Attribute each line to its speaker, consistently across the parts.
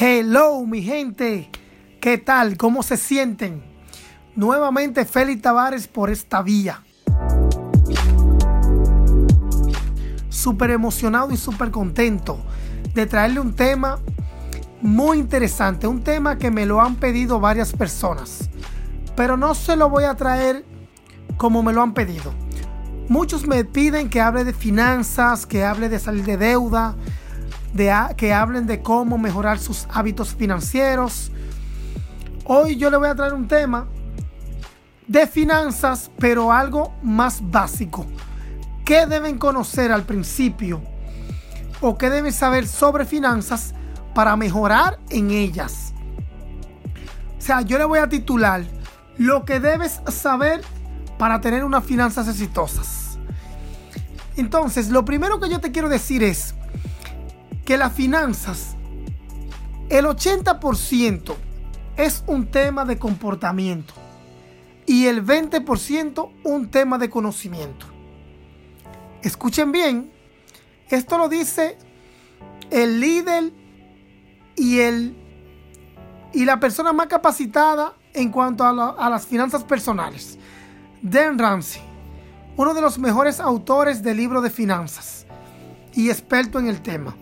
Speaker 1: Hello, mi gente. ¿Qué tal? ¿Cómo se sienten? Nuevamente Félix Tavares por esta vía. Súper emocionado y súper contento de traerle un tema muy interesante. Un tema que me lo han pedido varias personas. Pero no se lo voy a traer como me lo han pedido. Muchos me piden que hable de finanzas, que hable de salir de deuda, de que hablen de cómo mejorar sus hábitos financieros. Hoy yo le voy a traer un tema de finanzas, pero algo más básico. ¿Qué deben conocer al principio? ¿O qué deben saber sobre finanzas para mejorar en ellas? O sea, yo le voy a titular lo que debes saber para tener unas finanzas exitosas. Entonces, lo primero que yo te quiero decir es que las finanzas, el 80% es un tema de comportamiento y el 20% un tema de conocimiento. Escuchen bien, esto lo dice el líder y, el, y la persona más capacitada en cuanto a, a las finanzas personales, Dan Ramsey, uno de los mejores autores del libro de finanzas y experto en el tema.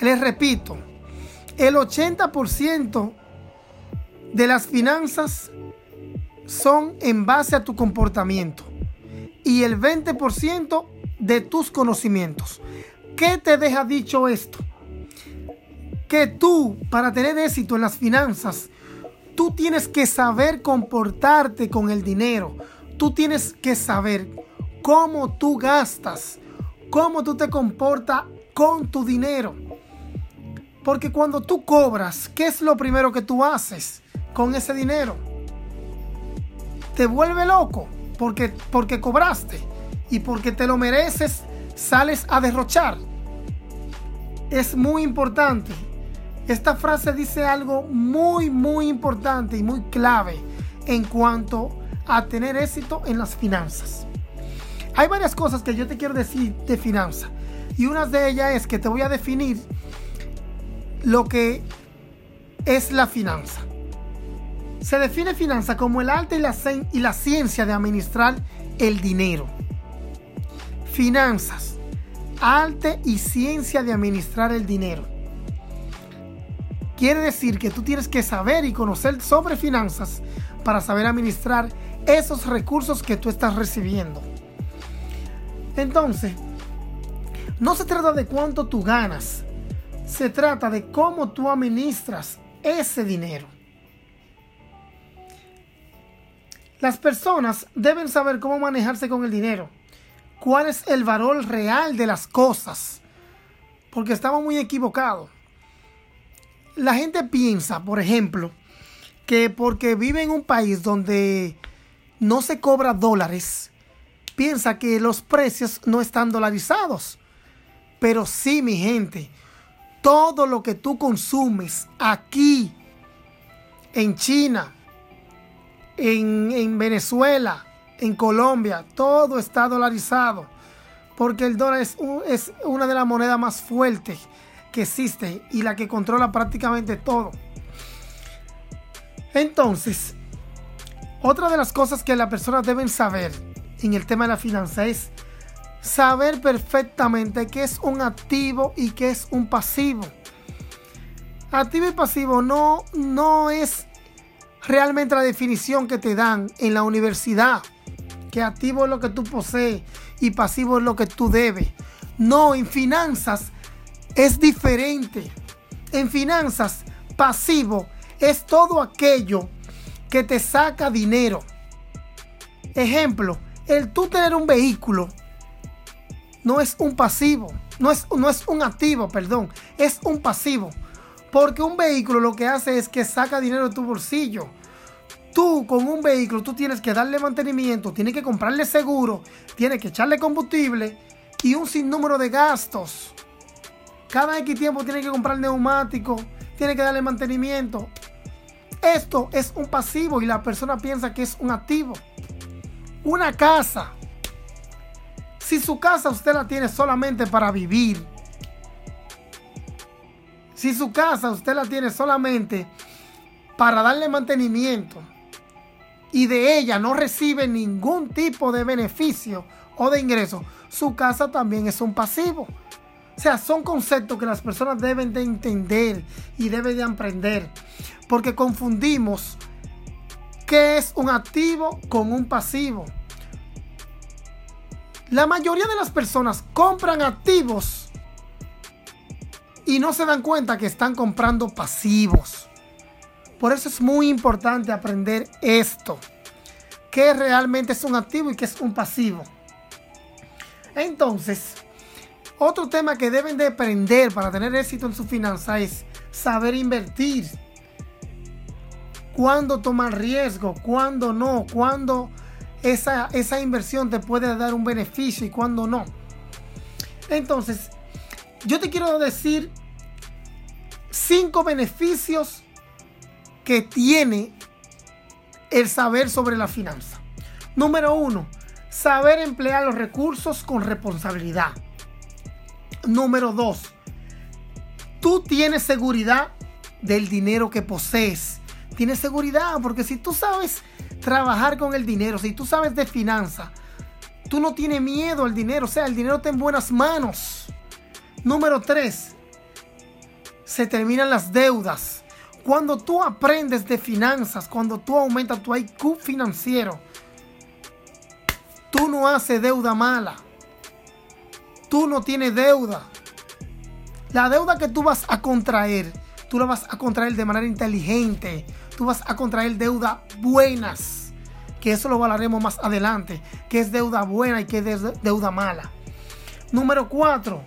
Speaker 1: Les repito, el 80% de las finanzas son en base a tu comportamiento y el 20% de tus conocimientos. ¿Qué te deja dicho esto? Que tú, para tener éxito en las finanzas, tú tienes que saber comportarte con el dinero. Tú tienes que saber cómo tú gastas, cómo tú te comportas con tu dinero. Porque cuando tú cobras, ¿qué es lo primero que tú haces con ese dinero? Te vuelve loco porque, porque cobraste y porque te lo mereces, sales a derrochar. Es muy importante. Esta frase dice algo muy, muy importante y muy clave en cuanto a tener éxito en las finanzas. Hay varias cosas que yo te quiero decir de finanzas. Y una de ellas es que te voy a definir lo que es la finanza. Se define finanza como el arte y la, ciencia de administrar el dinero. Finanzas, arte y ciencia de administrar el dinero. Quiere decir que tú tienes que saber y conocer sobre finanzas para saber administrar esos recursos que tú estás recibiendo. Entonces, no se trata de cuánto tú ganas, se trata de cómo tú administras ese dinero. Las personas deben saber cómo manejarse con el dinero, cuál es el valor real de las cosas, porque estamos muy equivocados. La gente piensa, por ejemplo, que porque vive en un país donde no se cobra dólares, piensa que los precios no están dolarizados. Pero sí, mi gente, todo lo que tú consumes aquí, en China, en, Venezuela, en Colombia, todo está dolarizado. Porque el dólar es, es una de las monedas más fuertes que existe y la que controla prácticamente todo. Entonces, otra de las cosas que las personas deben saber en el tema de la finanza es saber perfectamente qué es un activo y qué es un pasivo. Activo y pasivo no, no es realmente la definición que te dan en la universidad. Que activo es lo que tú posees y pasivo es lo que tú debes. No, en finanzas es diferente. En finanzas, pasivo es todo aquello que te saca dinero. Ejemplo, el tú tener un vehículo no es un pasivo, no es, no es un activo, perdón, es un pasivo. Porque un vehículo lo que hace es que saca dinero de tu bolsillo. Tú con un vehículo, tú tienes que darle mantenimiento, tienes que comprarle seguro, tienes que echarle combustible y un sinnúmero de gastos. Cada X tiempo tienes que comprar neumático, tienes que darle mantenimiento. Esto es un pasivo y la persona piensa que es un activo. Una casa si su casa usted la tiene solamente para vivir, Si su casa usted la tiene solamente para darle mantenimiento y de ella no recibe ningún tipo de beneficio o de ingreso, su casa también es un pasivo. O sea, son conceptos que las personas deben de entender y deben de aprender. Porque confundimos qué es un activo con un pasivo. La mayoría de las personas compran activos y no se dan cuenta que están comprando pasivos. Por eso es muy importante aprender esto. ¿Qué realmente es un activo y qué es un pasivo? Entonces, otro tema que deben de aprender para tener éxito en su finanza es saber invertir. Cuándo tomar riesgo, cuándo no, cuándo esa, esa inversión te puede dar un beneficio y cuándo no. Entonces, yo te quiero decir cinco beneficios que tiene el saber sobre la finanza. Número uno, saber emplear los recursos con responsabilidad. Número dos, tú tienes seguridad del dinero que posees. Tienes seguridad porque si tú sabes trabajar con el dinero, si tú sabes de finanzas, tú no tienes miedo al dinero, o sea, el dinero está en buenas manos. Número tres, se terminan las deudas. Cuando tú aprendes de finanzas, cuando tú aumentas tu IQ financiero, tú no haces deuda mala. Tú no tienes deuda. La deuda que tú vas a contraer, tú la vas a contraer de manera inteligente. Tú vas a contraer deuda buenas. Que eso lo hablaremos más adelante. Que es deuda buena y que es deuda mala. Número cuatro,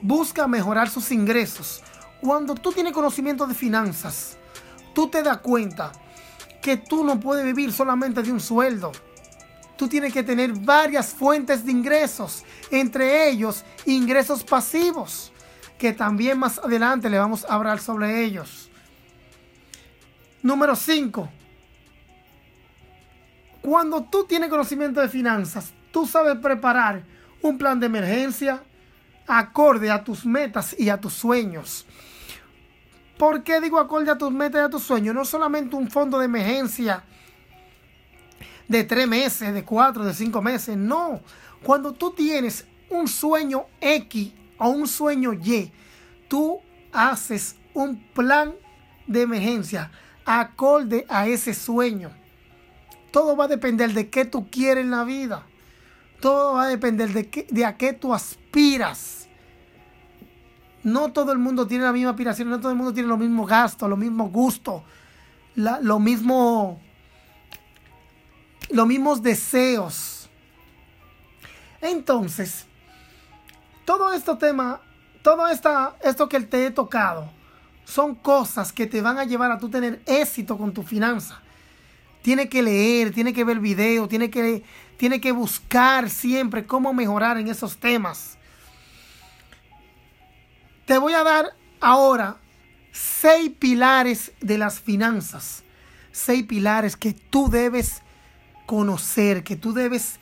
Speaker 1: busca mejorar sus ingresos. Cuando tú tienes conocimiento de finanzas, tú te das cuenta que tú no puedes vivir solamente de un sueldo. Tú tienes que tener varias fuentes de ingresos, entre ellos ingresos pasivos, que también más adelante le vamos a hablar sobre ellos. Número 5. Cuando tú tienes conocimiento de finanzas, tú sabes preparar un plan de emergencia acorde a tus metas y a tus sueños. ¿Por qué digo acorde a tus metas y a tus sueños? No solamente un fondo de emergencia de tres meses, de cuatro, de cinco meses. No. Cuando tú tienes un sueño X o un sueño Y, tú haces un plan de emergencia acorde a ese sueño. Todo va a depender de qué tú quieres en la vida. Todo va a depender de, qué, de a qué tú aspiras no todo el mundo tiene la misma aspiración, no todo el mundo tiene los mismos gastos, los mismos gustos, lo mismo, los mismos deseos. Entonces, todo este tema, todo esta, esto que te he tocado, son cosas que te van a llevar a tú tener éxito con tu finanza. Tiene que leer, tiene que ver videos, tiene que, tiene que buscar siempre cómo mejorar en esos temas. Te voy a dar ahora seis pilares de las finanzas. Seis pilares que tú debes conocer, que tú debes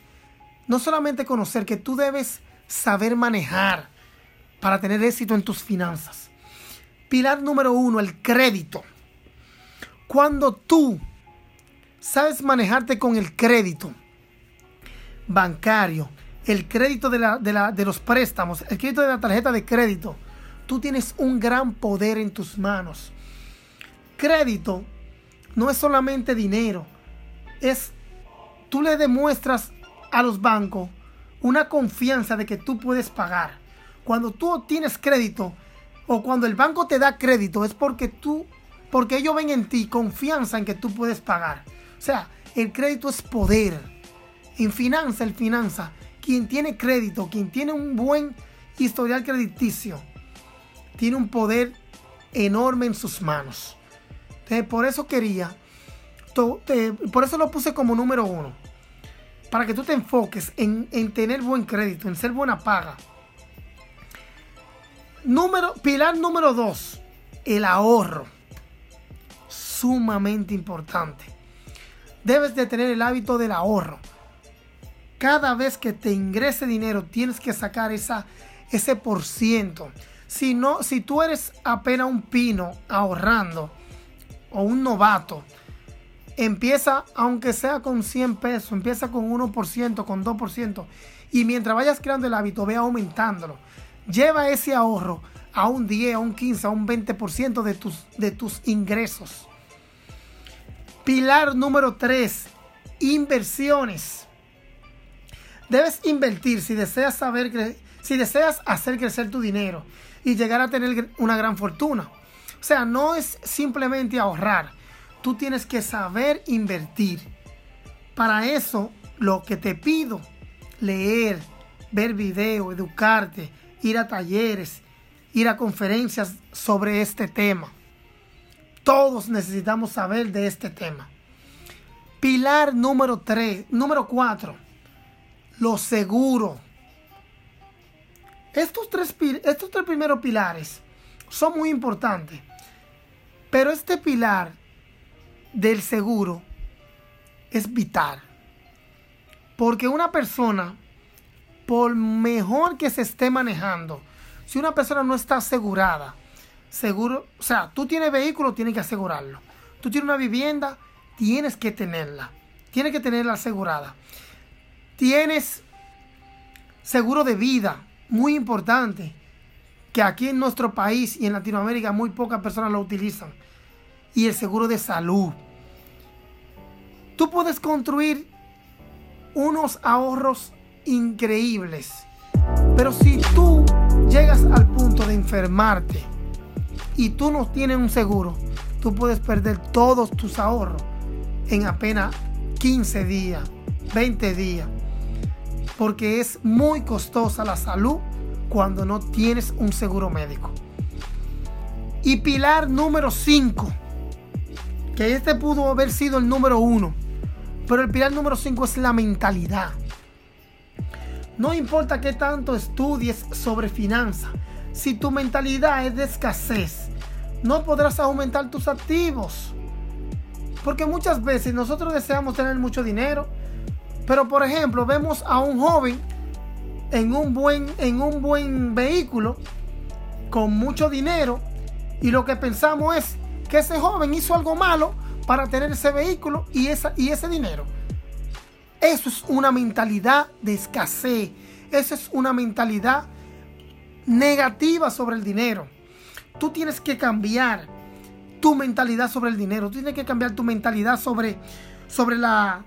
Speaker 1: no solamente conocer, que tú debes saber manejar para tener éxito en tus finanzas. Pilar número uno, el crédito. Cuando tú sabes manejarte con el crédito bancario, el crédito de, de los préstamos, el crédito de la tarjeta de crédito, tú tienes un gran poder en tus manos. Crédito no es solamente dinero, es tú le demuestras a los bancos una confianza de que tú puedes pagar. Cuando tú tienes crédito o cuando el banco te da crédito es porque tú porque ellos ven en ti confianza en que tú puedes pagar. O sea, el crédito es poder. En finanza, el finanza, quien tiene crédito, quien tiene un buen historial crediticio, tiene un poder enorme en sus manos. por eso quería, por eso lo puse como número uno. Para que tú te enfoques en, tener buen crédito, en ser buena paga. Número, pilar número dos, el ahorro. Sumamente importante. Debes de tener el hábito del ahorro. Cada vez que te ingrese dinero, tienes que sacar esa, ese por ciento Si, no, si tú eres apenas un pino ahorrando o un novato, empieza, aunque sea con 100 pesos, empieza con 1%, con 2%, y mientras vayas creando el hábito, ve aumentándolo. Lleva ese ahorro a un 10, a un 15, a un 20% de tus, de tus ingresos. Pilar número 3, inversiones. Debes invertir si deseas saber si deseas hacer crecer tu dinero y llegar a tener una gran fortuna. O sea, no es simplemente ahorrar. Tú tienes que saber invertir. Para eso, lo que te pido, leer, ver video, educarte, ir a talleres, ir a conferencias sobre este tema. Todos necesitamos saber de este tema. Pilar número 3, número 4, lo seguro. Estos tres, estos tres primeros pilares son muy importantes, pero este pilar del seguro es vital. Porque una persona, por mejor que se esté manejando, si una persona no está asegurada, seguro, o sea, tú tienes vehículo, tienes que asegurarlo. Tú tienes una vivienda, tienes que tenerla. Tienes que tenerla asegurada. Tienes seguro de vida, muy importante, que aquí en nuestro país y en Latinoamérica muy pocas personas lo utilizan. Y el seguro de salud. Tú puedes construir unos ahorros increíbles. Pero si tú llegas al punto de enfermarte y tú no tienes un seguro, tú puedes perder todos tus ahorros en apenas 15 días, 20 días. Porque es muy costosa la salud cuando no tienes un seguro médico. Y pilar número 5, que este pudo haber sido el número 1 pero el pilar número 5 es la mentalidad. No importa qué tanto estudies sobre finanzas, si tu mentalidad es de escasez, no podrás aumentar tus activos. Porque muchas veces nosotros deseamos tener mucho dinero, pero por ejemplo vemos a un joven en un buen, en un buen vehículo con mucho dinero y lo que pensamos es que ese joven hizo algo malo para tener ese vehículo y, esa, y ese dinero. Eso es una mentalidad de escasez. Eso es una mentalidad negativa sobre el dinero. Tú tienes que cambiar tu mentalidad sobre el dinero. Tú tienes que cambiar tu mentalidad sobre, sobre la,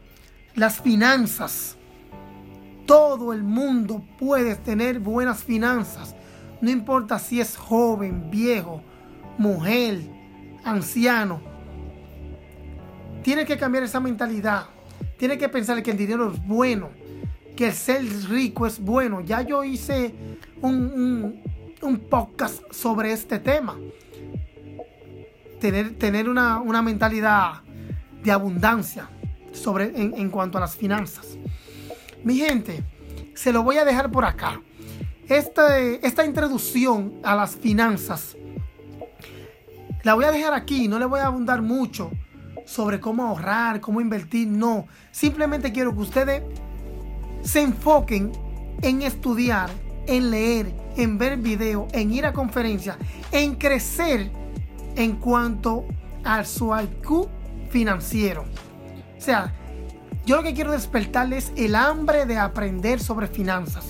Speaker 1: las finanzas. Todo el mundo puede tener buenas finanzas. No importa si es joven, viejo, mujer, anciano. Tiene que cambiar esa mentalidad. Tiene que pensar que el dinero es bueno. Que el ser rico es bueno. Ya yo hice un, podcast sobre este tema. Tener, tener una, mentalidad de abundancia sobre, en, cuanto a las finanzas. Mi gente, se lo voy a dejar por acá. Esta introducción a las finanzas la voy a dejar aquí, no le voy a abundar mucho sobre cómo ahorrar, cómo invertir, no. Simplemente quiero que ustedes se enfoquen en estudiar, en leer, en ver video, en ir a conferencias, en crecer en cuanto a su IQ financiero. O sea, yo lo que quiero despertarles es el hambre de aprender sobre finanzas.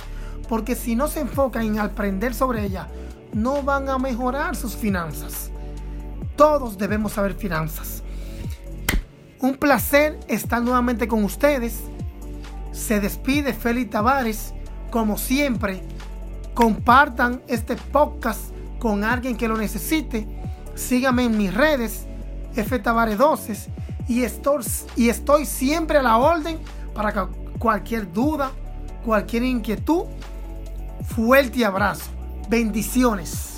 Speaker 1: Porque si no se enfocan en aprender sobre ellas, no van a mejorar sus finanzas. Todos debemos saber finanzas. Un placer estar nuevamente con ustedes. Se despide Félix Tavares. Como siempre, compartan este podcast con alguien que lo necesite. Síganme en mis redes, F Tavares 12. Y estoy, siempre a la orden para cualquier duda, cualquier inquietud. Fuerte abrazo. Bendiciones.